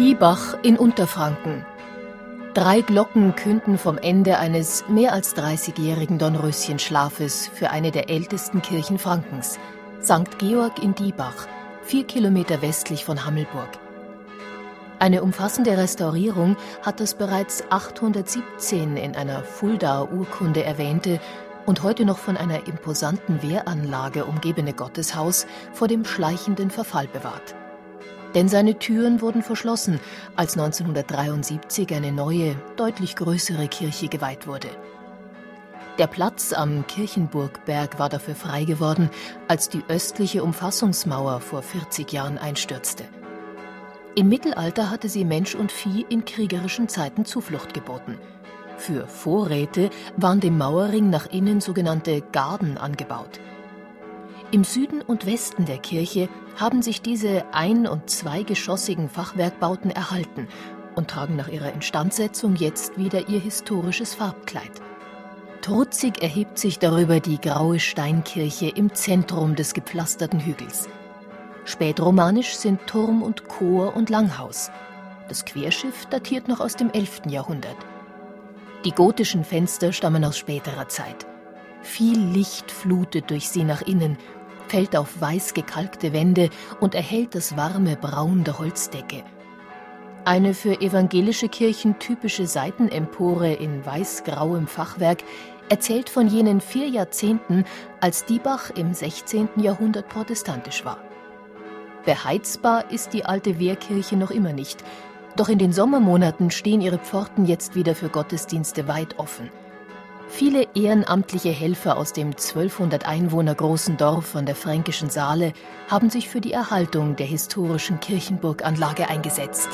Diebach in Unterfranken. Drei Glocken künden vom Ende eines mehr als 30-jährigen Dornröschenschlafes für eine der ältesten Kirchen Frankens, St. Georg in Diebach, vier Kilometer westlich von Hammelburg. Eine umfassende Restaurierung hat das bereits 817 in einer Fuldaer Urkunde erwähnte und heute noch von einer imposanten Wehranlage umgebene Gotteshaus vor dem schleichenden Verfall bewahrt denn seine Türen wurden verschlossen, als 1973 eine neue, deutlich größere Kirche geweiht wurde. Der Platz am Kirchenburgberg war dafür frei geworden, als die östliche Umfassungsmauer vor 40 Jahren einstürzte. Im Mittelalter hatte sie Mensch und Vieh in kriegerischen Zeiten Zuflucht geboten. Für Vorräte waren dem Mauerring nach innen sogenannte Garden angebaut. Im Süden und Westen der Kirche haben sich diese ein- und zweigeschossigen Fachwerkbauten erhalten und tragen nach ihrer Instandsetzung jetzt wieder ihr historisches Farbkleid. Trutzig erhebt sich darüber die graue Steinkirche im Zentrum des gepflasterten Hügels. Spätromanisch sind Turm und Chor und Langhaus. Das Querschiff datiert noch aus dem 11. Jahrhundert. Die gotischen Fenster stammen aus späterer Zeit. Viel Licht flutet durch sie nach innen fällt auf weiß gekalkte Wände und erhält das warme Braun der Holzdecke. Eine für evangelische Kirchen typische Seitenempore in weiß-grauem Fachwerk erzählt von jenen vier Jahrzehnten, als Diebach im 16. Jahrhundert protestantisch war. Beheizbar ist die alte Wehrkirche noch immer nicht, doch in den Sommermonaten stehen ihre Pforten jetzt wieder für Gottesdienste weit offen. Viele ehrenamtliche Helfer aus dem 1200 Einwohner großen Dorf an der fränkischen Saale haben sich für die Erhaltung der historischen Kirchenburganlage eingesetzt.